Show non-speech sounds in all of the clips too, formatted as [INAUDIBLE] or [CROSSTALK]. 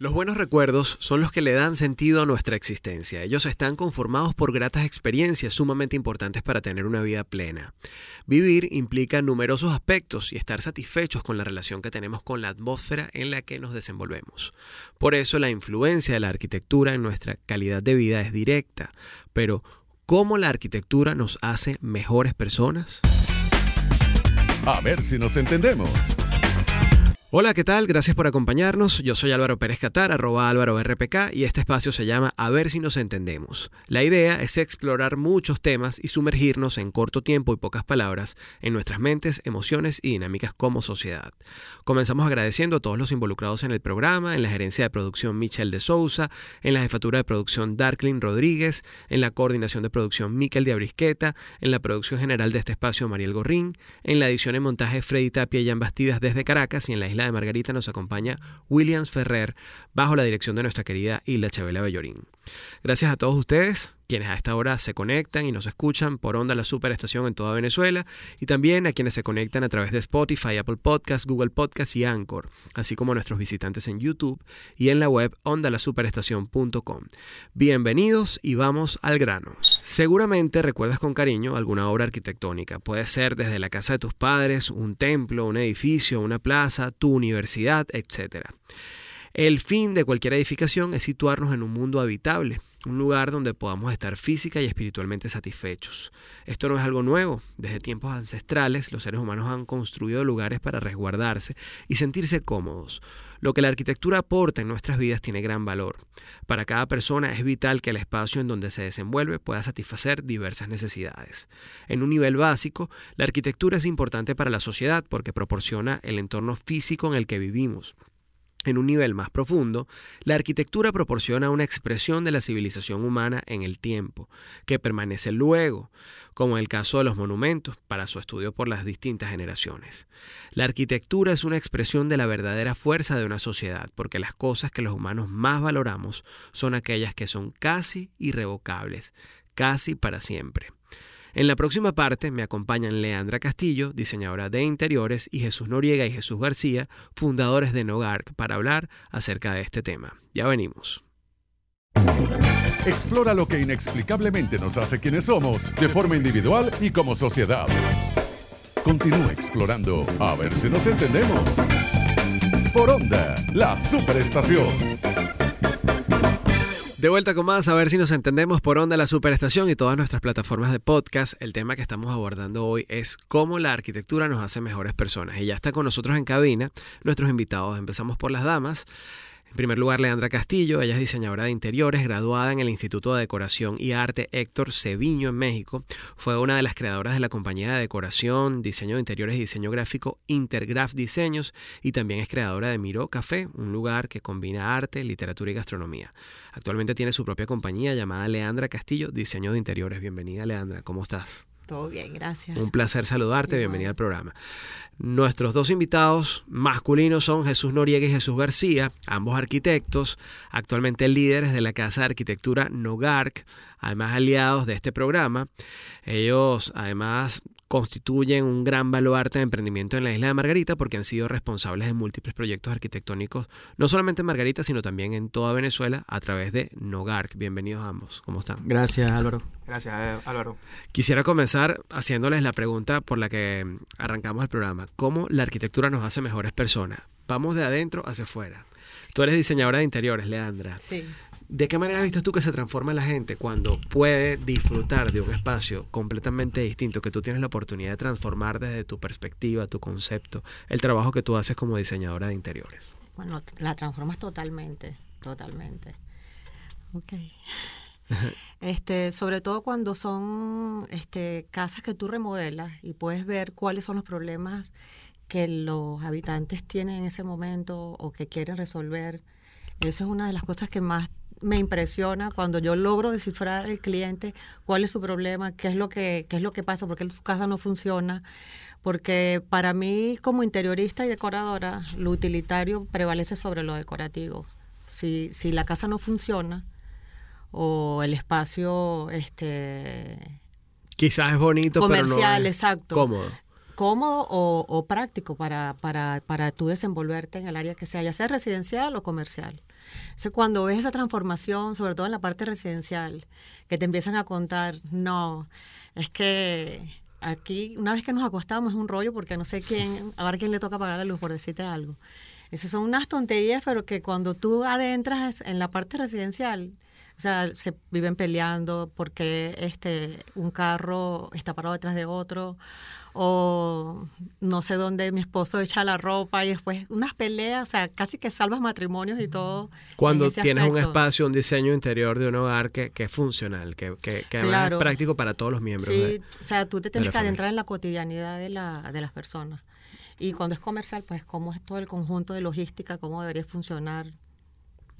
Los buenos recuerdos son los que le dan sentido a nuestra existencia. Ellos están conformados por gratas experiencias sumamente importantes para tener una vida plena. Vivir implica numerosos aspectos y estar satisfechos con la relación que tenemos con la atmósfera en la que nos desenvolvemos. Por eso la influencia de la arquitectura en nuestra calidad de vida es directa. Pero, ¿cómo la arquitectura nos hace mejores personas? A ver si nos entendemos. Hola, ¿qué tal? Gracias por acompañarnos. Yo soy Álvaro Pérez Catar, arroba Álvaro RPK, y este espacio se llama A ver si nos entendemos. La idea es explorar muchos temas y sumergirnos en corto tiempo y pocas palabras en nuestras mentes, emociones y dinámicas como sociedad. Comenzamos agradeciendo a todos los involucrados en el programa, en la gerencia de producción Michelle de Sousa, en la jefatura de producción Darklin Rodríguez, en la coordinación de producción Miquel de Abrisqueta, en la producción general de este espacio Mariel Gorrín, en la edición y montaje Freddy Tapia y Jan Bastidas desde Caracas y en la isla de Margarita nos acompaña Williams Ferrer bajo la dirección de nuestra querida Hilda Chabela Bellorín. Gracias a todos ustedes quienes a esta hora se conectan y nos escuchan por onda la superestación en toda Venezuela y también a quienes se conectan a través de Spotify, Apple Podcasts, Google Podcasts y Anchor, así como a nuestros visitantes en YouTube y en la web ondalasuperestación.com. Bienvenidos y vamos al grano. Seguramente recuerdas con cariño alguna obra arquitectónica. Puede ser desde la casa de tus padres, un templo, un edificio, una plaza, tu universidad, etc. El fin de cualquier edificación es situarnos en un mundo habitable, un lugar donde podamos estar física y espiritualmente satisfechos. Esto no es algo nuevo. Desde tiempos ancestrales los seres humanos han construido lugares para resguardarse y sentirse cómodos. Lo que la arquitectura aporta en nuestras vidas tiene gran valor. Para cada persona es vital que el espacio en donde se desenvuelve pueda satisfacer diversas necesidades. En un nivel básico, la arquitectura es importante para la sociedad porque proporciona el entorno físico en el que vivimos en un nivel más profundo, la arquitectura proporciona una expresión de la civilización humana en el tiempo, que permanece luego, como en el caso de los monumentos, para su estudio por las distintas generaciones. La arquitectura es una expresión de la verdadera fuerza de una sociedad, porque las cosas que los humanos más valoramos son aquellas que son casi irrevocables, casi para siempre. En la próxima parte me acompañan Leandra Castillo, diseñadora de interiores, y Jesús Noriega y Jesús García, fundadores de Nogark, para hablar acerca de este tema. Ya venimos. Explora lo que inexplicablemente nos hace quienes somos, de forma individual y como sociedad. Continúa explorando a ver si nos entendemos. Por Onda, la superestación. De vuelta con más, a ver si nos entendemos por onda la superestación y todas nuestras plataformas de podcast. El tema que estamos abordando hoy es cómo la arquitectura nos hace mejores personas. Y ya está con nosotros en cabina nuestros invitados. Empezamos por las damas. En primer lugar, Leandra Castillo, ella es diseñadora de interiores, graduada en el Instituto de Decoración y Arte Héctor Ceviño en México. Fue una de las creadoras de la compañía de decoración, diseño de interiores y diseño gráfico Intergraph Diseños y también es creadora de Miro Café, un lugar que combina arte, literatura y gastronomía. Actualmente tiene su propia compañía llamada Leandra Castillo, Diseño de Interiores. Bienvenida, Leandra, ¿cómo estás? Todo bien, gracias. Un placer saludarte, bienvenida al programa. Nuestros dos invitados masculinos son Jesús Noriega y Jesús García, ambos arquitectos, actualmente líderes de la Casa de Arquitectura Nogark, además aliados de este programa. Ellos además constituyen un gran baluarte de emprendimiento en la isla de Margarita porque han sido responsables de múltiples proyectos arquitectónicos, no solamente en Margarita, sino también en toda Venezuela a través de Nogark. Bienvenidos ambos. ¿Cómo están? Gracias, Álvaro. Gracias, eh, Álvaro. Quisiera comenzar haciéndoles la pregunta por la que arrancamos el programa. ¿Cómo la arquitectura nos hace mejores personas? Vamos de adentro hacia afuera. Tú eres diseñadora de interiores, Leandra. Sí. ¿De qué manera viste tú que se transforma la gente cuando puede disfrutar de un espacio completamente distinto, que tú tienes la oportunidad de transformar desde tu perspectiva, tu concepto, el trabajo que tú haces como diseñadora de interiores? Bueno, la transformas totalmente, totalmente. Ok. [LAUGHS] Este, sobre todo cuando son este, casas que tú remodelas y puedes ver cuáles son los problemas que los habitantes tienen en ese momento o que quieren resolver. Eso es una de las cosas que más me impresiona cuando yo logro descifrar al cliente cuál es su problema, qué es lo que, qué es lo que pasa, por qué su casa no funciona. Porque para mí, como interiorista y decoradora, lo utilitario prevalece sobre lo decorativo. Si, si la casa no funciona o el espacio este quizás es bonito comercial pero no exacto cómodo cómodo o, o práctico para, para, para tú desenvolverte en el área que sea ya sea residencial o comercial Entonces, cuando ves esa transformación, sobre todo en la parte residencial, que te empiezan a contar, no, es que aquí, una vez que nos acostamos, es un rollo porque no sé quién, [LAUGHS] a ver quién le toca pagar la luz, por decirte algo. Esas son unas tonterías, pero que cuando tú adentras en la parte residencial, o sea, se viven peleando porque este un carro está parado detrás de otro o no sé dónde mi esposo echa la ropa y después unas peleas, o sea, casi que salvas matrimonios y todo. Cuando tienes un espacio, un diseño interior de un hogar que, que es funcional, que, que, que es práctico para todos los miembros. Sí, o sea, tú te tienes que adentrar en la cotidianidad de, la, de las personas. Y cuando es comercial, pues cómo es todo el conjunto de logística, cómo debería funcionar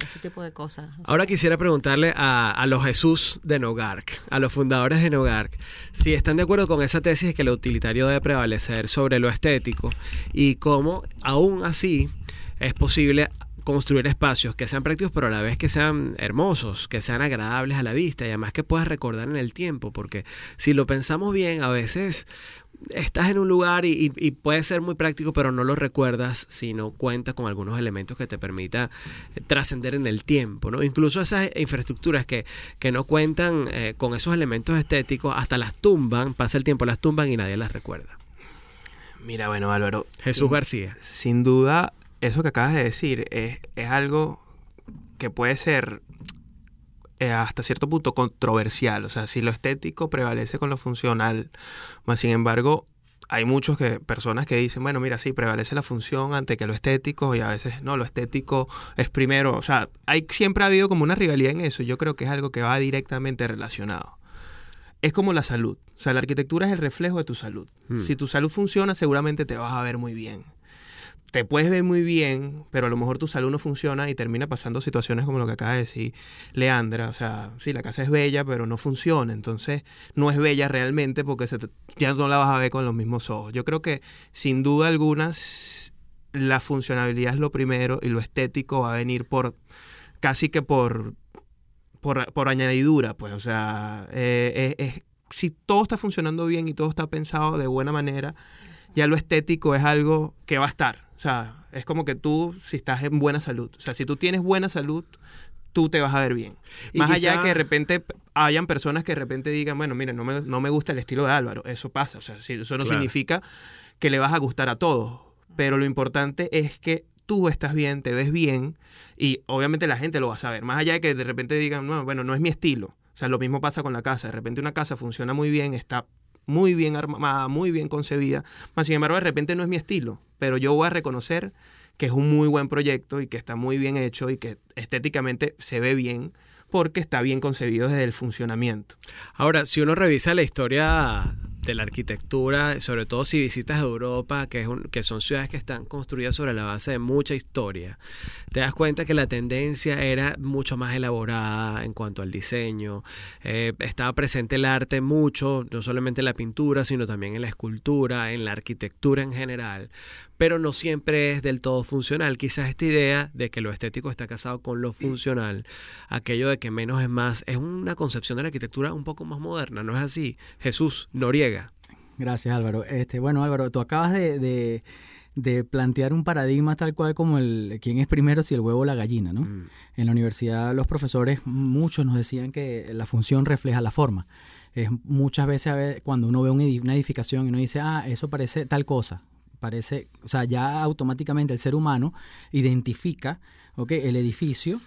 ese tipo de cosas. Ahora quisiera preguntarle a, los Jesús de Nogark, a los fundadores de Nogark, si están de acuerdo con esa tesis de que lo utilitario debe prevalecer sobre lo estético y cómo aún así es posible construir espacios que sean prácticos pero a la vez que sean hermosos, que sean agradables a la vista y además que puedas recordar en el tiempo, porque si lo pensamos bien, a veces estás en un lugar y, puede ser muy práctico, pero no lo recuerdas si no cuentas con algunos elementos que te permita eh, trascender en el tiempo. ¿no? Incluso esas infraestructuras que, que no cuentan eh, con esos elementos estéticos, hasta las tumban, pasa el tiempo, las tumban y nadie las recuerda. Mira, bueno, Álvaro. Jesús García. Sin duda, eso que acabas de decir es, es algo que puede ser eh, hasta cierto punto controversial. O sea, si lo estético prevalece con lo funcional, más sin embargo, hay muchos que, personas que dicen, bueno, mira, sí, prevalece la función ante que lo estético y a veces no, lo estético es primero. O sea, hay, siempre ha habido como una rivalidad en eso. Yo creo que es algo que va directamente relacionado. Es como la salud. O sea, la arquitectura es el reflejo de tu salud. Hmm. Si tu salud funciona, seguramente te vas a ver muy bien te puedes ver muy bien, pero a lo mejor tu salud no funciona y termina pasando situaciones como lo que acaba de decir Leandra. O sea, sí, la casa es bella, pero no funciona. Entonces, no es bella realmente porque se ya no la vas a ver con los mismos ojos. Yo creo que, sin duda alguna, la funcionalidad es lo primero y lo estético va a venir por casi que por, por, añadidura. Pues, o sea, eh, si todo está funcionando bien y todo está pensado de buena manera, ya lo estético es algo que va a estar. O sea, es como que tú, si estás en buena salud, o sea, si tú tienes buena salud, tú te vas a ver bien. Más allá de que de repente hayan personas que de repente digan, bueno, mire, no me, no me gusta el estilo de Álvaro, eso pasa, o sea, eso no significa que le vas a gustar a todos, pero lo importante es que tú estás bien, te ves bien y obviamente la gente lo va a saber, más allá de que de repente digan, no, bueno, no es mi estilo. O sea, lo mismo pasa con la casa. De repente una casa funciona muy bien, está muy bien armada, muy bien concebida. Más sin embargo, de repente no es mi estilo, pero yo voy a reconocer que es un muy buen proyecto y que está muy bien hecho y que estéticamente se ve bien porque está bien concebido desde el funcionamiento. Ahora, si uno revisa la historia de la arquitectura, sobre todo si visitas Europa, que, es que son ciudades que están construidas sobre la base de mucha historia, te das cuenta que la tendencia era mucho más elaborada en cuanto al diseño. Eh, estaba presente el arte mucho, no solamente en la pintura, sino también en la escultura, en la arquitectura en general, pero no siempre es del todo funcional. Quizás esta idea de que lo estético está casado con lo funcional, aquello de que menos es más, es una concepción de la arquitectura un poco más moderna, ¿no es así? Jesús Noriega. Gracias Álvaro. Este, bueno Álvaro, tú acabas de, plantear un paradigma tal cual como el quién es primero, si el huevo o la gallina, ¿no? Mm. En la universidad los profesores, muchos nos decían que la función refleja la forma. Es muchas veces cuando uno ve una edificación y uno dice, ah, eso parece tal cosa, parece, o sea, ya automáticamente el ser humano identifica el edificio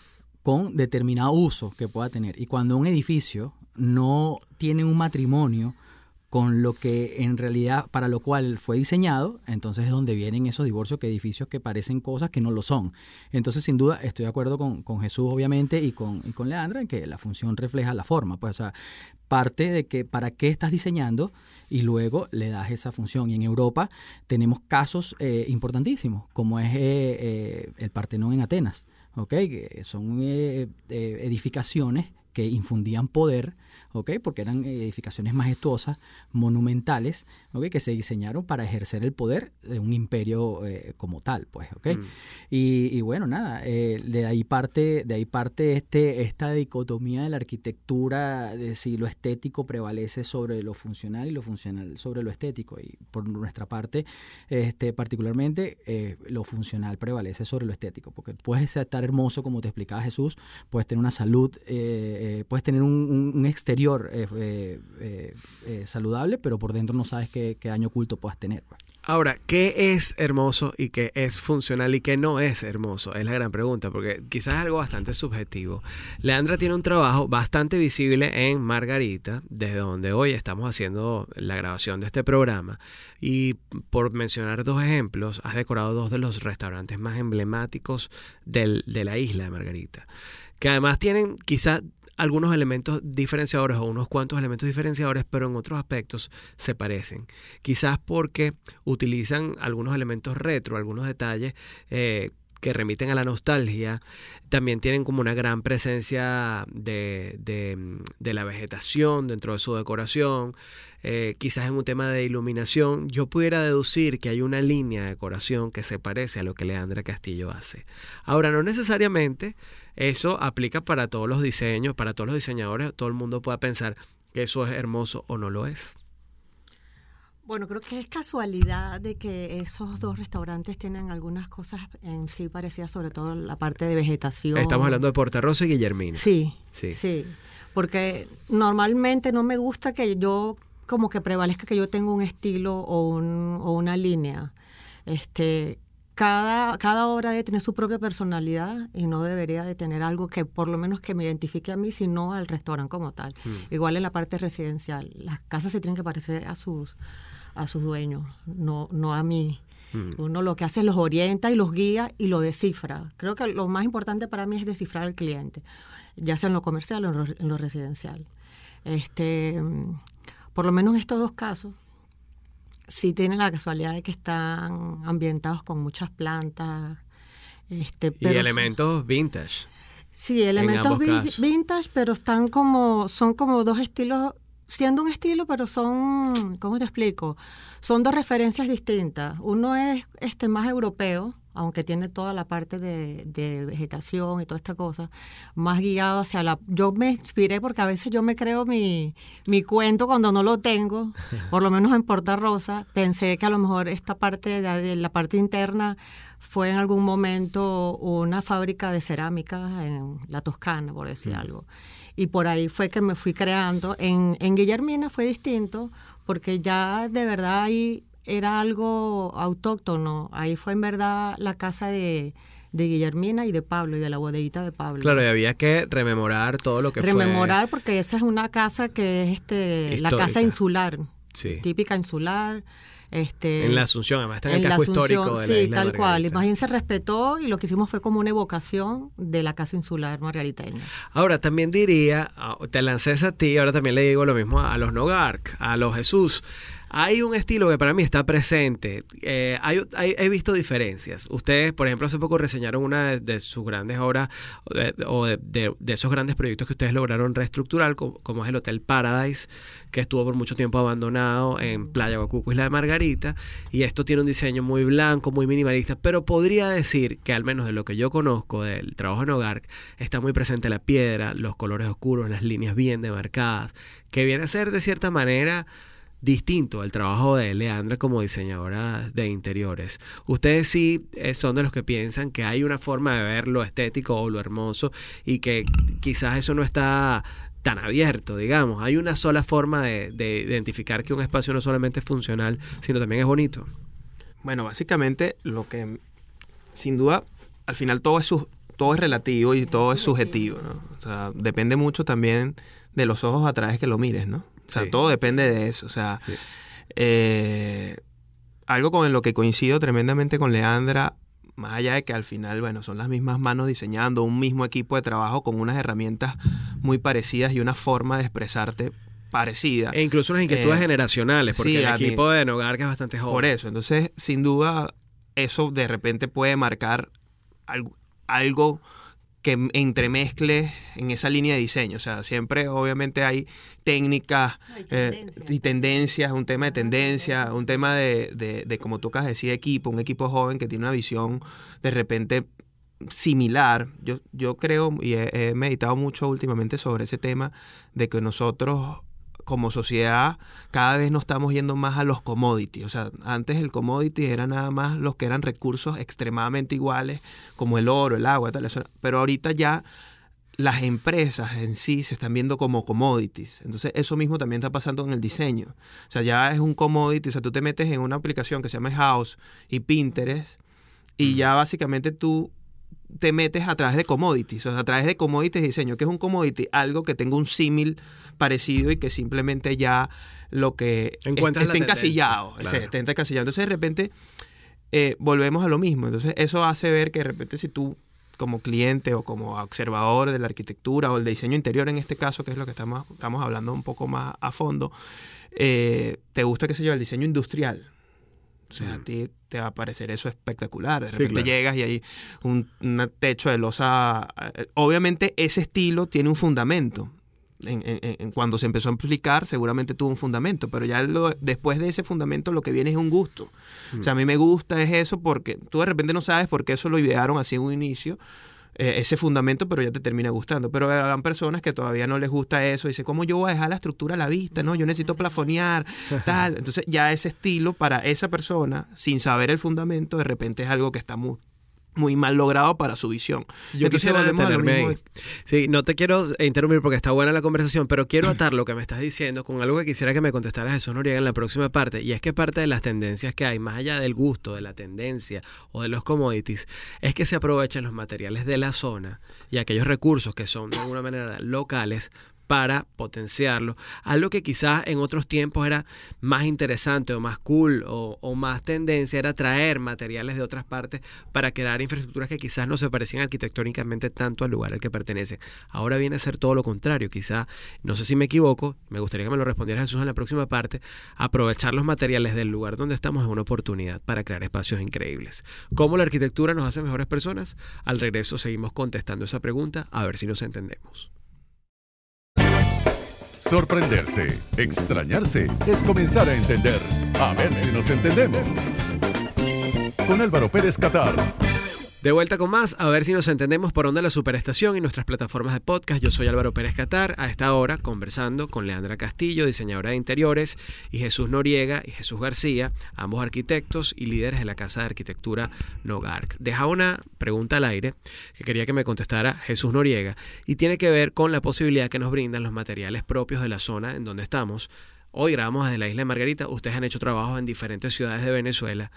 con determinado uso que pueda tener. Y cuando un edificio no tiene un matrimonio con lo que en realidad para lo cual fue diseñado, entonces es donde vienen esos divorcios que edificios que parecen cosas que no lo son. Entonces, sin duda, estoy de acuerdo con, Jesús, obviamente, y con, y con Leandra, en que la función refleja la forma. Pues, o sea, parte de que para qué estás diseñando y luego le das esa función. Y en Europa tenemos casos eh, importantísimos, como es eh, eh, el Partenón en Atenas, ¿ok? Que son edificaciones que infundían poder, ¿ok? Porque eran edificaciones majestuosas, monumentales, ¿ok? Que se diseñaron para ejercer el poder de un imperio eh, como tal, pues, ¿ok? Mm. Y, y bueno, nada, eh, de ahí parte, de ahí parte este, esta dicotomía de la arquitectura, de si lo estético prevalece sobre lo funcional y lo funcional sobre lo estético. Y por nuestra parte, este, particularmente, eh, lo funcional prevalece sobre lo estético, porque puedes estar hermoso, como te explicaba Jesús, puedes tener una salud, puedes tener un, un- un eh, eh, eh, saludable, pero por dentro no sabes qué, qué daño oculto puedas tener. pues. Ahora, ¿qué es hermoso y qué es funcional y qué no es hermoso? Es la gran pregunta, porque quizás es algo bastante subjetivo. Leandra tiene un trabajo bastante visible en Margarita, desde donde hoy estamos haciendo la grabación de este programa. Y por mencionar dos ejemplos, has decorado dos de los restaurantes más emblemáticos del- de la isla de Margarita, que además tienen quizás algunos elementos diferenciadores o unos cuantos elementos diferenciadores, pero en otros aspectos se parecen. Quizás porque utilizan algunos elementos retro, algunos detalles eh, que remiten a la nostalgia. También tienen como una gran presencia de, de, la vegetación dentro de su decoración. Eh, quizás en un tema de iluminación, yo pudiera deducir que hay una línea de decoración que se parece a lo que Leandra Castillo hace. Ahora, no necesariamente eso aplica para todos los diseños, para todos los diseñadores, todo el mundo pueda pensar que eso es hermoso o no lo es. Bueno, creo que es casualidad de que esos dos restaurantes tienen algunas cosas en sí parecidas, sobre todo la parte de vegetación. Estamos hablando de Porta Rosa y Guillermina. Sí, Sí. sí, Porque normalmente no me gusta que yo, como que prevalezca que yo tengo un estilo o, un- o una línea. Este, cada, cada obra debe tener su propia personalidad y no debería de tener algo que por lo menos que me identifique a mí, sino al restaurante como tal. Igual en la parte residencial. Las casas se tienen que parecer a sus, a sus dueños, no, no a mí. Uno lo que hace es los orienta y los guía y lo descifra. Creo que lo más importante para mí es descifrar al cliente, ya sea en lo comercial o en lo, en lo residencial. Este, mm, por lo menos en estos dos casos, sí tienen la casualidad de que están ambientados con muchas plantas. Este, Y son- elementos vintage. Sí, elementos vi- vintage, pero están como, son como dos estilos, siendo un estilo, pero son, ¿cómo te explico? Son dos referencias distintas. Uno es este más europeo, aunque tiene toda la parte de, de vegetación y toda esta cosa, más guiado hacia la... Yo me inspiré porque a veces yo me creo mi, mi cuento cuando no lo tengo, [LAUGHS] por lo menos en Porta Rosa, pensé que a lo mejor esta parte de, de la parte interna fue en algún momento una fábrica de cerámica en la Toscana, por decir algo. Y por ahí fue que me fui creando. En, en Guillermina fue distinto porque ya de verdad ahí era algo autóctono. Ahí fue en verdad la casa de, de Guillermina y de Pablo y de la bodeguita de Pablo. Claro, y había que rememorar todo lo que Rememorar porque esa es una casa que es este la casa insular. Sí. típica insular. Este, En la Asunción, además está en, el la casco Asunción, histórico de la sí, isla tal cual. Margarita. más bien se respetó y lo que hicimos fue como una evocación de la casa insular margariteña. Ahora, también diría, ah, te lancé esa a ti, ahora también le digo lo mismo a los Nogark, a los Jesús. Hay un estilo que para mí está presente. Eh, he visto diferencias. Ustedes, por ejemplo, hace poco reseñaron una de, sus grandes obras o, de, o de esos grandes proyectos que ustedes lograron reestructurar, como, como es el Hotel Paradise, que estuvo por mucho tiempo abandonado en Playa Guacuco, Isla de Margarita. Y esto tiene un diseño muy blanco, muy minimalista, pero podría decir que al menos de lo que yo conozco del trabajo en Hogar, está muy presente la piedra, los colores oscuros, las líneas bien demarcadas, que viene a ser de cierta manera distinto al trabajo de Leandra como diseñadora de interiores. Ustedes sí eh, son de los que piensan que hay una forma de ver lo estético o lo hermoso y que quizás eso no está tan abierto, digamos. Hay una sola forma de, de identificar que un espacio no solamente es funcional, sino también es bonito. Bueno, básicamente lo que sin duda al final todo es su- todo es relativo y todo es subjetivo, ¿no? O sea, depende mucho también de los ojos a través que lo mires, ¿no? O sea, Sí. todo depende de eso. O sea, Sí. eh, algo con lo que coincido tremendamente con Leandra, más allá de que al final, bueno, son las mismas manos diseñando un mismo equipo de trabajo con unas herramientas muy parecidas y una forma de expresarte parecida. E incluso unas inquietudes Eh, generacionales, porque sí, el mí- equipo de Nogar que es bastante joven. Por eso, entonces, sin duda, eso de repente puede marcar algo, algo que entremezcle en esa línea de diseño. O sea, siempre obviamente hay técnicas Hay eh, y tendencias, un tema de tendencia, un tema de, de, de, como tú acabas de decir, equipo, un equipo joven que tiene una visión de repente similar. Yo, yo creo y he, he meditado mucho últimamente sobre ese tema de que nosotros como sociedad cada vez nos estamos yendo más a los commodities. O sea, antes el commodity era nada más los que eran recursos extremadamente iguales, como el oro, el agua, tal. Pero ahorita ya las empresas en sí se están viendo como commodities. Entonces, eso mismo también está pasando en el diseño. O sea, ya es un commodity. O sea, tú te metes en una aplicación que se llama House y Pinterest y ya básicamente tú te metes a través de commodities, o sea, a través de commodities de diseño. que es un commodity? Algo que tenga un símil parecido y que simplemente ya lo que Encuentras está encasillado. claro. está encasillado. Entonces, de repente, eh, volvemos a lo mismo. Entonces, eso hace ver que de repente si tú como cliente o como observador de la arquitectura o el diseño interior en este caso, que es lo que estamos, estamos hablando un poco más a fondo, eh, te gusta, qué sé yo, el diseño industrial. O sea, a ti te va a parecer eso espectacular. De Sí, repente claro. llegas y hay un, techo de losa. eh, Obviamente ese estilo tiene un fundamento. En, en- en- cuando se empezó a aplicar, seguramente tuvo un fundamento, pero ya lo- después de ese fundamento lo que viene es un gusto. O sea, a mí me gusta es eso porque tú de repente no sabes por qué eso lo idearon así en un inicio, eh, ese fundamento, pero ya te termina gustando. Pero habrán personas que todavía no les gusta eso y dicen, ¿cómo yo voy a dejar la estructura a la vista? No, yo necesito plafonear, [LAUGHS] tal. Entonces ya ese estilo para esa persona, sin saber el fundamento, de repente es algo que está muy, muy mal logrado para su visión. Yo Entonces quisiera detenerme ahí. Sí, no te quiero interrumpir porque está buena la conversación, pero quiero atar lo que me estás diciendo con algo que quisiera que me contestara Jesús Noriega en la próxima parte. Y es que parte de las tendencias que hay, más allá del gusto, de la tendencia o de los commodities, es que se aprovechen los materiales de la zona y aquellos recursos que son de alguna manera locales para potenciarlo. Algo que quizás en otros tiempos era más interesante o más cool o, más tendencia era traer materiales de otras partes para crear infraestructuras que quizás no se parecían arquitectónicamente tanto al lugar al que pertenecen. Ahora viene a ser todo lo contrario. Quizá, no sé si me equivoco, me gustaría que me lo respondiera Jesús en la próxima parte, aprovechar los materiales del lugar donde estamos es una oportunidad para crear espacios increíbles. ¿Cómo la arquitectura nos hace mejores personas? Al regreso seguimos contestando esa pregunta a ver si nos entendemos. Sorprenderse, extrañarse, es comenzar a entender. A ver si nos entendemos. Con Álvaro Pérez Catar. De vuelta con más, a ver si nos entendemos por onda la superestación y nuestras plataformas de podcast. Yo soy Álvaro Pérez Catar, a esta hora conversando con Leandra Castillo, diseñadora de interiores, y Jesús Noriega y Jesús García, ambos arquitectos y líderes de la Casa de Arquitectura Nogarc. Deja una pregunta al aire que quería que me contestara Jesús Noriega y tiene que ver con la posibilidad que nos brindan los materiales propios de la zona en donde estamos. Hoy grabamos desde la isla de Margarita, ustedes han hecho trabajos en diferentes ciudades de Venezuela.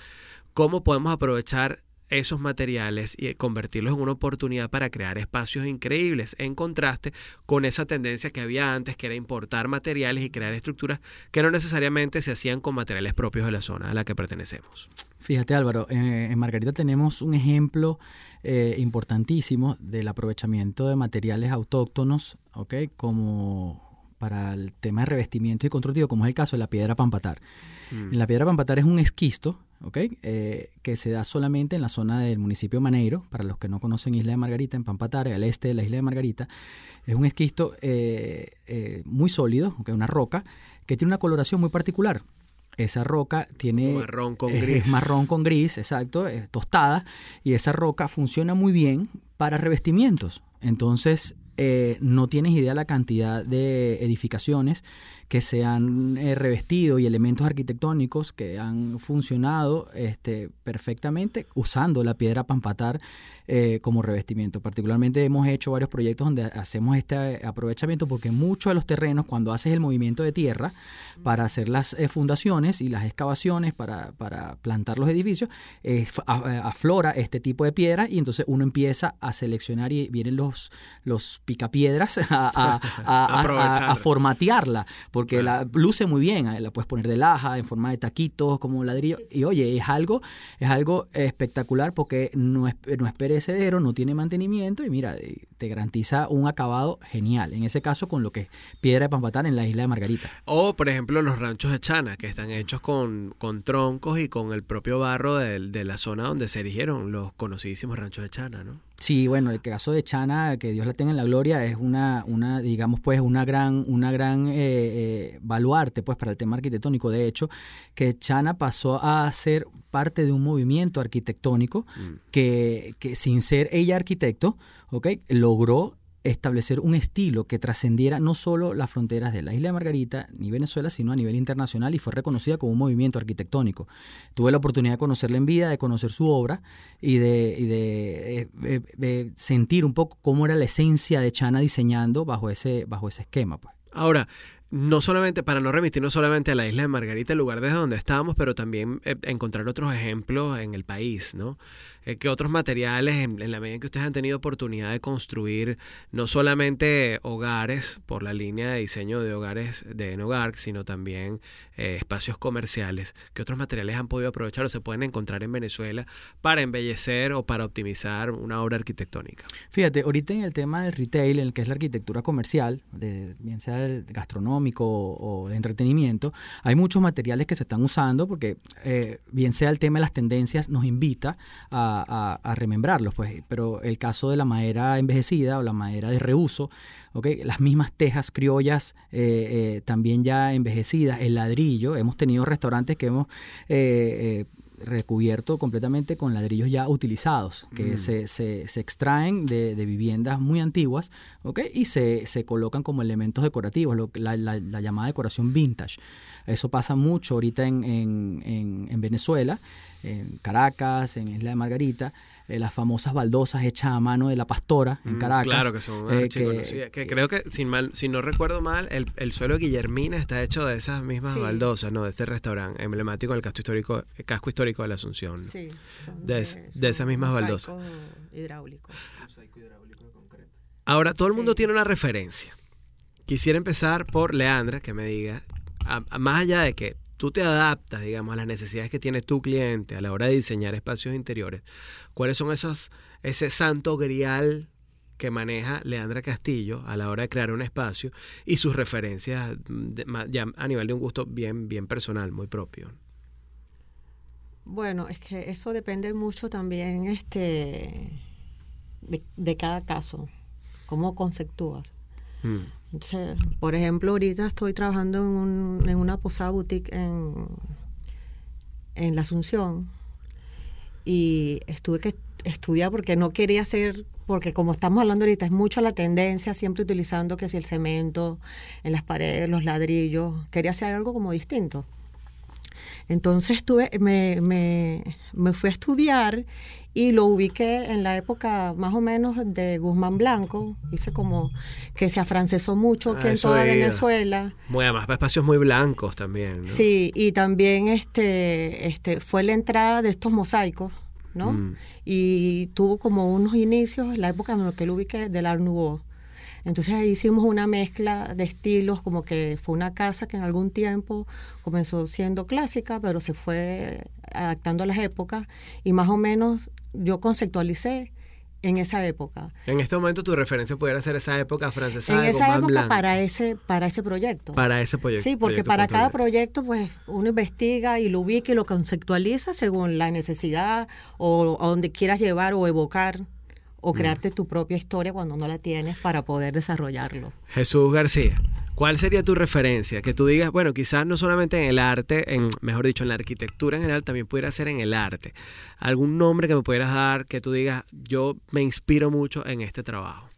¿Cómo podemos aprovechar esos materiales y convertirlos en una oportunidad para crear espacios increíbles, en contraste con esa tendencia que había antes, que era importar materiales y crear estructuras que no necesariamente se hacían con materiales propios de la zona a la que pertenecemos. Fíjate Álvaro, eh, en Margarita tenemos un ejemplo eh, importantísimo del aprovechamiento de materiales autóctonos, ¿ok? Como para el tema de revestimiento y constructivo, como es el caso de la piedra pampatar. Mm. La piedra pampatar es un esquisto, ¿ok? Eh, que se da solamente en la zona del municipio Maneiro. Para los que no conocen Isla de Margarita, en Pampatar, al este de la Isla de Margarita, es un esquisto eh, eh, muy sólido, ¿ok? una roca, que tiene una coloración muy particular. Esa roca tiene... Marrón con gris. Es marrón con gris, exacto, tostada. Y esa roca funciona muy bien para revestimientos. Entonces, eh, no tienes idea la cantidad de edificaciones que se han eh, revestido y elementos arquitectónicos que han funcionado este, perfectamente usando la piedra pampatar eh, como revestimiento. Particularmente hemos hecho varios proyectos donde hacemos este aprovechamiento porque muchos de los terrenos, cuando haces el movimiento de tierra para hacer las eh, fundaciones y las excavaciones para, para plantar los edificios, eh, aflora este tipo de piedra y entonces uno empieza a seleccionar y vienen los, los picapiedras [LAUGHS] a, a- a- a- Aprovechar. a- a formatearla porque Claro. la luce muy bien, la puedes poner de laja, en forma de taquitos, como ladrillo y oye, es algo, es algo espectacular porque no es, no es perecedero, no tiene mantenimiento y mira, eh, te garantiza un acabado genial. En ese caso con lo que es piedra de pampatar en la isla de Margarita. O, por ejemplo, los ranchos de Chana, que están hechos con, con troncos y con el propio barro del- de, la zona donde se erigieron los conocidísimos ranchos de Chana, ¿no? Sí, bueno, el caso de Chana, que Dios la tenga en la gloria, es una, una digamos, pues, una gran, una gran eh, eh, baluarte, pues, para el tema arquitectónico. De hecho, que Chana pasó a ser parte de un movimiento arquitectónico Mm. que, que sin ser ella arquitecto, ¿ok? Logró establecer un estilo que trascendiera no solo las fronteras de la isla de Margarita ni Venezuela, sino a nivel internacional y fue reconocida como un movimiento arquitectónico. Tuve la oportunidad de conocerla en vida, de conocer su obra y de, eh, eh, de sentir un poco cómo era la esencia de Chana diseñando bajo ese, bajo ese esquema. Pues. Ahora, no solamente, para no remitirnos solamente a la isla de Margarita, el lugar desde donde estábamos, pero también eh, encontrar otros ejemplos en el país, ¿no? Eh, que otros materiales, en, la medida en que ustedes han tenido oportunidad de construir no solamente hogares por la línea de diseño de hogares de Enogark, sino también eh, espacios comerciales, ¿qué otros materiales han podido aprovechar o se pueden encontrar en Venezuela para embellecer o para optimizar una obra arquitectónica? Fíjate, ahorita en el tema del retail, en el que es la arquitectura comercial, de, bien sea el gastronómico, o de entretenimiento, hay muchos materiales que se están usando porque eh, bien sea el tema de las tendencias nos invita a, a, a, remembrarlos, pues, pero el caso de la madera envejecida o la madera de reuso, ¿okay? las mismas tejas criollas eh, eh, también ya envejecidas, el ladrillo, hemos tenido restaurantes que hemos recubierto completamente con ladrillos ya utilizados, que mm. se, se, se, extraen de, de, viviendas muy antiguas ¿okay? y se, se, colocan como elementos decorativos, lo, la, la, la, llamada decoración vintage. Eso pasa mucho ahorita en, en, en, en Venezuela, en Caracas, en Isla de Margarita. Eh, las famosas baldosas hechas a mano de la pastora en Caracas. Mm, claro que son eh, que, sí, que, que, creo que, sin mal, si no recuerdo mal, el, el, suelo de Guillermina está hecho de esas mismas sí. baldosas, ¿no? De este restaurante emblemático del casco histórico, el casco histórico de la Asunción. ¿no? Sí, de, de, de, esas mismas baldosas. Hidráulico. Ahora, todo el mundo sí. tiene una referencia. Quisiera empezar por Leandra, que me diga, a, a, más allá de que tú te adaptas, digamos, a las necesidades que tiene tu cliente a la hora de diseñar espacios interiores, ¿cuáles son esos, ese santo grial que maneja Leandra Castillo a la hora de crear un espacio y sus referencias de, ya a nivel de un gusto bien, bien personal, muy propio? Bueno, es que eso depende mucho también este, de, de cada caso, cómo conceptúas. Mm. Por ejemplo, ahorita estoy trabajando en, un, en una posada boutique en, en la Asunción y estuve que estudiar porque no quería hacer, porque como estamos hablando ahorita, es mucho la tendencia, siempre utilizando que si el cemento en las paredes, los ladrillos, quería hacer algo como distinto. Entonces estuve, me, me, me fui a estudiar y lo ubiqué en la época más o menos de Guzmán Blanco, hice como que se afrancesó mucho aquí ah, en toda Venezuela. Muy además espacios muy blancos también. ¿no? Sí, y también este, este fue la entrada de estos mosaicos, ¿no? Mm. Y tuvo como unos inicios, en la época en la que lo ubiqué, del Art Nouveau. Entonces ahí hicimos una mezcla de estilos, como que fue una casa que en algún tiempo comenzó siendo clásica, pero se fue adaptando a las épocas y más o menos yo conceptualicé en esa época. En este momento tu referencia pudiera ser esa época francesa. En esa época para ese para ese proyecto. Para ese proyecto. Sí, porque proyecto para cada proyecto pues uno investiga y lo ubica y lo conceptualiza según la necesidad o a donde quieras llevar o evocar o crearte mm. tu propia historia cuando no la tienes para poder desarrollarlo. Jesús García, ¿cuál sería tu referencia? Que tú digas, bueno, quizás no solamente en el arte, en, mejor dicho, en la arquitectura en general, también pudiera ser en el arte. ¿Algún nombre que me pudieras dar que tú digas, yo me inspiro mucho en este trabajo?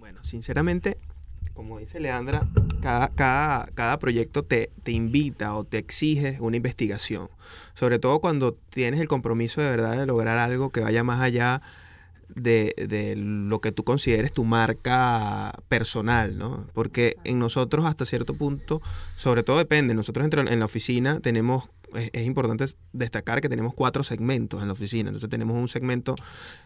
Bueno, sinceramente, como dice Leandra, cada, cada, cada proyecto te, te, invita o te exige una investigación. Sobre todo cuando tienes el compromiso de verdad de lograr algo que vaya más allá de, de lo que tú consideres tu marca personal, ¿no? Porque en nosotros hasta cierto punto, sobre todo depende, nosotros en la oficina tenemos es, es, importante destacar que tenemos cuatro segmentos en la oficina. Entonces tenemos un segmento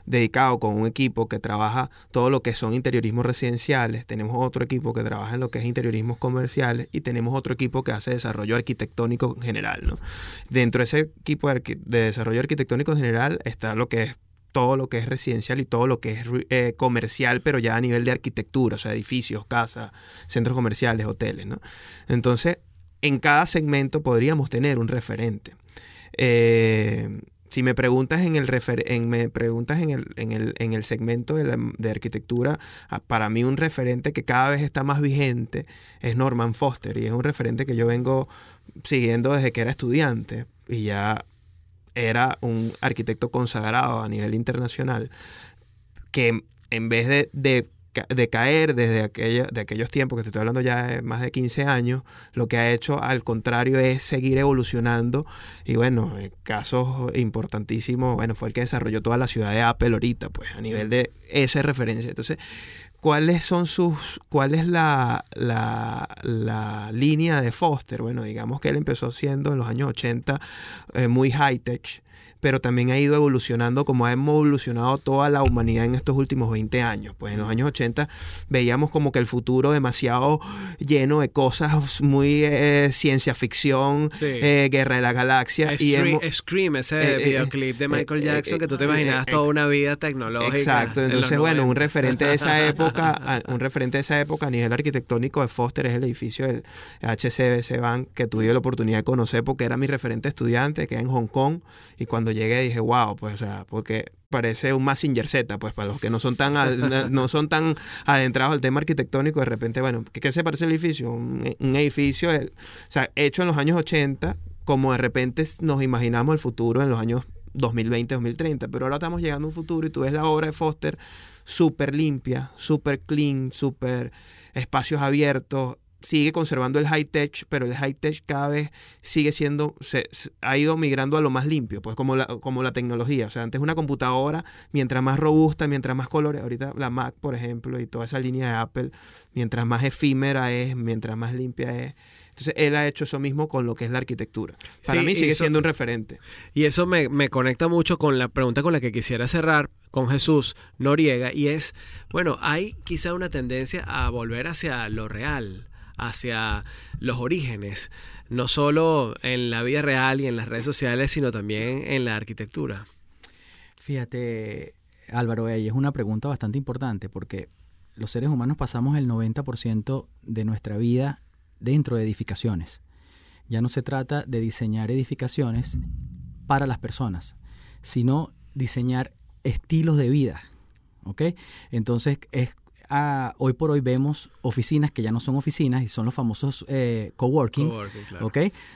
dedicado con un equipo que trabaja todo lo que son interiorismos residenciales, tenemos otro equipo que trabaja en lo que es interiorismos comerciales y tenemos otro equipo que hace desarrollo arquitectónico general. ¿no? Dentro de ese equipo de, de desarrollo arquitectónico general está lo que es todo lo que es residencial y todo lo que es eh, comercial, pero ya a nivel de arquitectura, o sea, edificios, casas, centros comerciales, hoteles, ¿no? Entonces, en cada segmento podríamos tener un referente. Eh, si me preguntas en el me preguntas en el, en el, en el segmento de, de, arquitectura, ah, para mí un referente que cada vez está más vigente es Norman Foster y es un referente que yo vengo siguiendo desde que era estudiante y ya era un arquitecto consagrado a nivel internacional que en vez de, de de caer desde aquella, de aquellos tiempos, que te estoy hablando ya de más de 15 años, lo que ha hecho al contrario es seguir evolucionando. Y bueno, casos importantísimos, bueno, fue el que desarrolló toda la ciudad de Apple ahorita, pues a nivel de esa referencia. Entonces, ¿cuáles son sus, cuál es la, la, la línea de Foster? Bueno, digamos que él empezó siendo en los años 80 eh, muy high-tech pero también ha ido evolucionando como ha evolucionado toda la humanidad en estos últimos 20 años. Pues en los años 80 veíamos como que el futuro demasiado lleno de cosas muy eh, ciencia ficción, eh, guerra de la galaxia. y Scream, ese eh, videoclip de Michael Jackson que tú te imaginabas toda una vida tecnológica. Exacto, entonces bueno, un referente de esa [LAUGHS] época, un referente de esa época a nivel arquitectónico de Foster es el edificio del HCBC Bank que tuve la oportunidad de conocer porque era mi referente estudiante que en Hong Kong y cuando llegué dije, wow, pues, o sea, porque parece un Massinger Z, pues para los que no son tan [LAUGHS] no son tan adentrados al tema arquitectónico, de repente, bueno, ¿qué, se parece el edificio? Un, edificio, o sea, hecho en los años 80, como de repente nos imaginamos el futuro en los años 2020, 2030, pero ahora estamos llegando a un futuro y tú ves la obra de Foster súper limpia, súper clean, súper espacios abiertos, sigue conservando el high tech, pero el high tech cada vez sigue siendo, se, ha ido migrando a lo más limpio, pues como la, como la tecnología. O sea, antes una computadora, mientras más robusta, mientras más colores, ahorita la Mac, por ejemplo, y toda esa línea de Apple, mientras más efímera es, mientras más limpia es. Entonces, él ha hecho eso mismo con lo que es la arquitectura. Para mí sigue siendo un referente. Y eso me, me conecta mucho con la pregunta con la que quisiera cerrar con Jesús Noriega, y es, bueno, hay quizá una tendencia a volver hacia lo real hacia los orígenes, no solo en la vida real y en las redes sociales, sino también en la arquitectura? Fíjate, Álvaro, es una pregunta bastante importante porque los seres humanos pasamos el 90% de nuestra vida dentro de edificaciones. Ya no se trata de diseñar edificaciones para las personas, sino diseñar estilos de vida. ¿ok? Entonces es hoy por hoy vemos oficinas que ya no son oficinas y son los famosos eh, coworkings,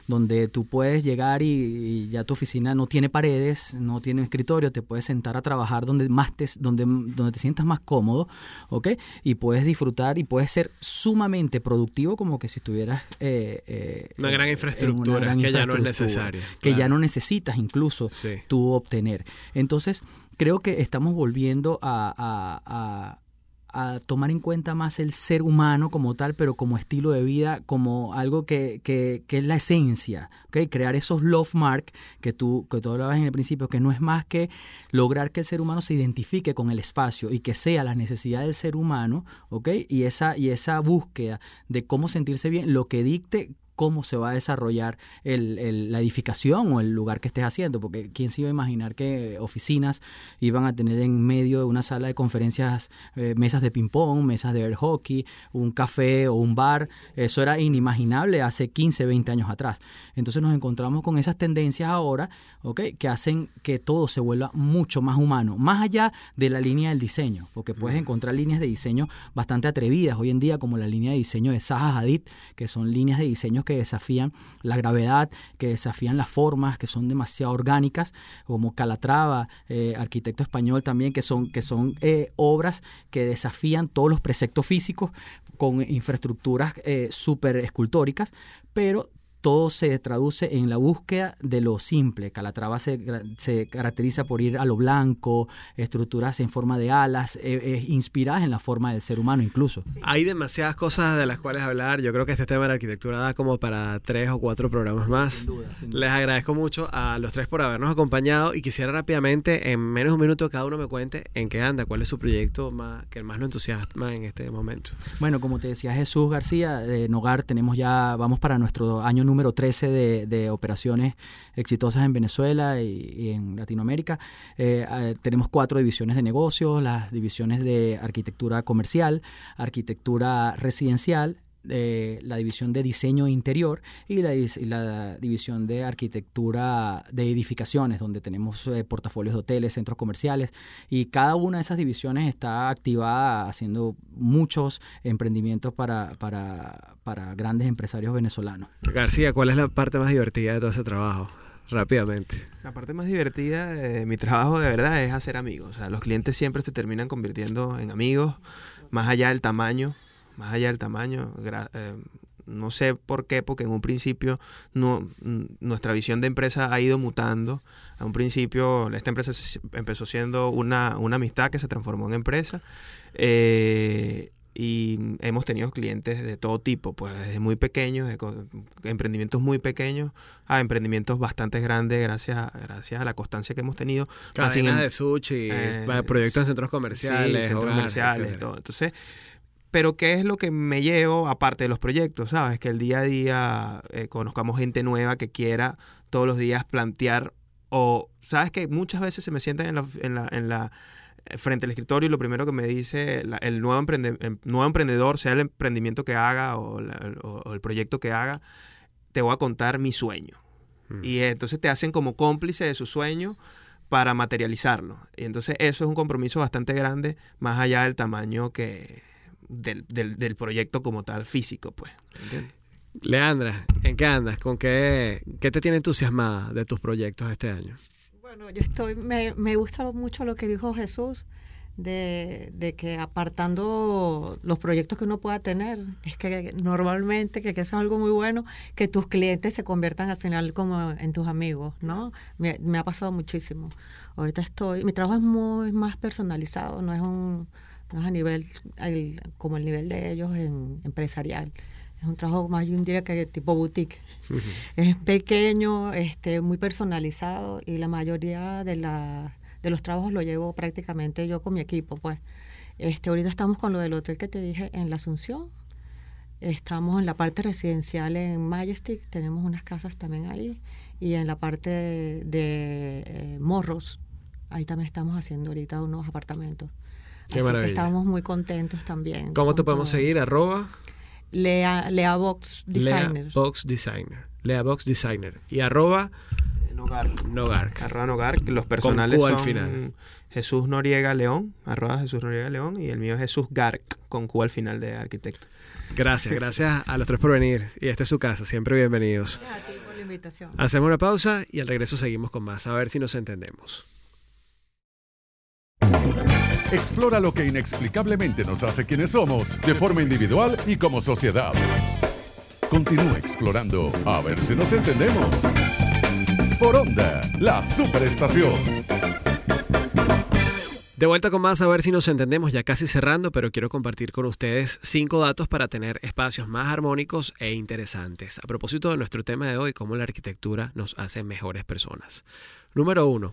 Donde tú puedes llegar y, ya tu oficina no tiene paredes, no tiene escritorio, te puedes sentar a trabajar donde más te, donde, donde te sientas más cómodo, ¿ok? Y puedes disfrutar y puedes ser sumamente productivo como que si estuvieras... Eh, eh, una gran infraestructura que ya no es necesaria. Que ya no necesitas incluso tú obtener. Entonces, creo que estamos volviendo a a tomar en cuenta más el ser humano como tal, pero como estilo de vida, como algo que, que, que es la esencia, ¿okay? crear esos love mark que tú, que tú hablabas en el principio, que no es más que lograr que el ser humano se identifique con el espacio y que sea la necesidad del ser humano, ¿okay? y, esa, y esa búsqueda de cómo sentirse bien, lo que dicte cómo se va a desarrollar la edificación o el lugar que estés haciendo, porque quién se iba a imaginar que oficinas iban a tener en medio de una sala de conferencias eh, mesas de ping-pong, mesas de air hockey, un café o un bar, eso era inimaginable hace 15, 20 años atrás. Entonces nos encontramos con esas tendencias ahora, ¿ok? Que hacen que todo se vuelva mucho más humano, más allá de la línea del diseño, porque puedes encontrar líneas de diseño bastante atrevidas hoy en día, como la línea de diseño de Zaha Hadid, que son líneas de diseño que desafían la gravedad, que desafían las formas, que son demasiado orgánicas, como Calatrava, eh, arquitecto español también, que son, que son eh, obras que desafían todos los preceptos físicos con infraestructuras eh, súper escultóricas, pero todo se traduce en la búsqueda de lo simple. Calatrava se, se caracteriza por ir a lo blanco, estructuras en forma de alas, eh, eh, inspiradas en la forma del ser humano incluso. Hay demasiadas cosas de las cuales hablar. Yo creo que este tema de la arquitectura da como para tres o cuatro programas más. Les agradezco mucho a los tres por habernos acompañado y quisiera rápidamente, en menos de un minuto, cada uno me cuente en qué anda, cuál es su proyecto más, que más lo entusiasma en este momento. Bueno, como te decía Jesús García, de Nogar tenemos ya, vamos para nuestro año número 13 de, operaciones exitosas en Venezuela y, en Latinoamérica. Eh, eh, tenemos cuatro divisiones de negocios, las divisiones de arquitectura comercial, arquitectura residencial eh, la división de diseño interior y la, y la división de arquitectura de edificaciones, donde tenemos eh, portafolios de hoteles, centros comerciales, y cada una de esas divisiones está activada haciendo muchos emprendimientos para, para, para grandes empresarios venezolanos. García, ¿cuál es la parte más divertida de todo ese trabajo? Rápidamente. La parte más divertida de mi trabajo de verdad es hacer amigos. O sea, los clientes siempre se terminan convirtiendo en amigos, más allá del tamaño, más allá del tamaño. eh, no sé por qué, porque en un principio no, mm, nuestra visión de empresa ha ido mutando. A un principio esta empresa empezó siendo una, una amistad que se transformó en empresa. Eh, y hemos tenido clientes de todo tipo, pues desde muy pequeños, de emprendimientos muy pequeños a emprendimientos bastante grandes gracias a, gracias a la constancia que hemos tenido. Cadenas em- de sushi, eh, va- proyectos en centros Sí, comerciales, centros hogares, comerciales, todo. Entonces, pero ¿qué es lo que me llevo aparte de los proyectos? ¿Sabes? Que el día a día eh, conozcamos gente nueva que quiera todos los días plantear o, ¿sabes? Que muchas veces se me sientan en la, en la, en la eh, frente al escritorio y lo primero que me dice la- el nuevo, emprende- em- nuevo emprendedor, sea el emprendimiento que haga o, la- o- o el proyecto que haga, te voy a contar mi sueño. Mm. Y entonces te hacen como cómplice de su sueño para materializarlo. Y entonces eso es un compromiso bastante grande, más allá del tamaño que del, del, del proyecto como tal físico, pues. ¿entiendes? Leandra, ¿en qué andas? ¿Con qué, qué te tiene entusiasmada de tus proyectos este año? Bueno, yo estoy, me, me gusta mucho lo que dijo Jesús, de, de que apartando los proyectos que uno pueda tener, es que normalmente, que, que eso es algo muy bueno, que tus clientes se conviertan al final como en tus amigos, ¿no? Me, me ha pasado muchísimo. Ahorita estoy, mi trabajo es muy más personalizado, no es un, no es a nivel, el- como el nivel de ellos en empresarial. Es un trabajo más, yo diría que tipo boutique. Es pequeño, este, muy personalizado y la mayoría de, la, de los trabajos lo llevo prácticamente yo con mi equipo, pues. Este, ahorita estamos con lo del hotel que te dije en la Asunción. Estamos en la parte residencial en Majestic, tenemos unas casas también ahí. Y en la parte de, de, eh, Morros, ahí también estamos haciendo ahorita unos apartamentos. Qué Así maravilla. que estamos muy contentos también. ¿Cómo te podemos todo. seguir? Arroba Lea, Lea Box Designer. Lea Box Designer. Lea Box Designer. Y arroba Nogark. Nogark. Arroba Nogark. Los personales Q al son final. Jesús Noriega León, arroba Jesús Noriega León, y el mío es Jesús Gark, con Q al final de arquitecto. Gracias, gracias a los tres por venir. Y esta es su casa, siempre bienvenidos. Gracias a ti por la invitación. Hacemos una pausa y al regreso seguimos con más, a ver si nos entendemos. Explora lo que inexplicablemente nos hace quienes somos, de forma individual y como sociedad. Continúa explorando, a ver si nos entendemos. Por Onda, la superestación. De vuelta con más, a ver si nos entendemos, ya casi cerrando, pero quiero compartir con ustedes cinco datos para tener espacios más armónicos e interesantes. A propósito de nuestro tema de hoy, cómo la arquitectura nos hace mejores personas. Número uno.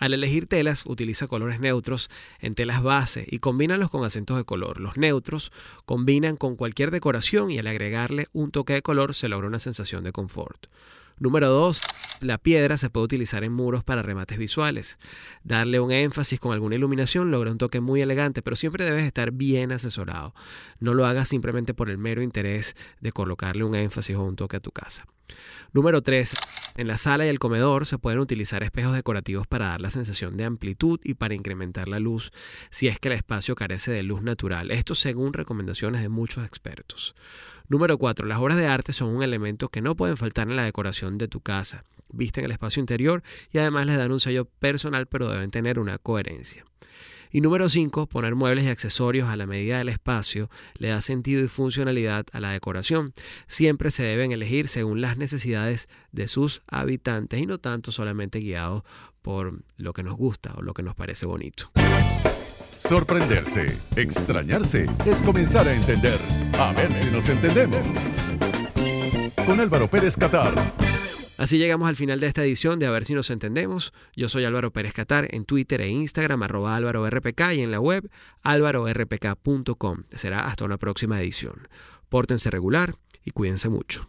Al elegir telas, utiliza colores neutros en telas base y combínalos con acentos de color. Los neutros combinan con cualquier decoración y al agregarle un toque de color se logra una sensación de confort. Número 2. La piedra se puede utilizar en muros para remates visuales. Darle un énfasis con alguna iluminación logra un toque muy elegante, pero siempre debes estar bien asesorado. No lo hagas simplemente por el mero interés de colocarle un énfasis o un toque a tu casa. Número 3. En la sala y el comedor se pueden utilizar espejos decorativos para dar la sensación de amplitud y para incrementar la luz si es que el espacio carece de luz natural. Esto según recomendaciones de muchos expertos. Número 4. Las obras de arte son un elemento que no pueden faltar en la decoración de tu casa. Visten el espacio interior y además les dan un sello personal pero deben tener una coherencia. Y número 5, poner muebles y accesorios a la medida del espacio le da sentido y funcionalidad a la decoración. Siempre se deben elegir según las necesidades de sus habitantes y no tanto solamente guiados por lo que nos gusta o lo que nos parece bonito. Sorprenderse, extrañarse, es comenzar a entender. A ver si nos entendemos. Con Álvaro Pérez Catar. Así llegamos al final de esta edición de A ver si nos entendemos. Yo soy Álvaro Pérez Catar en Twitter e Instagram arroba Álvaro RPK y en la web álvarorpk.com. Será hasta una próxima edición. Pórtense regular y cuídense mucho.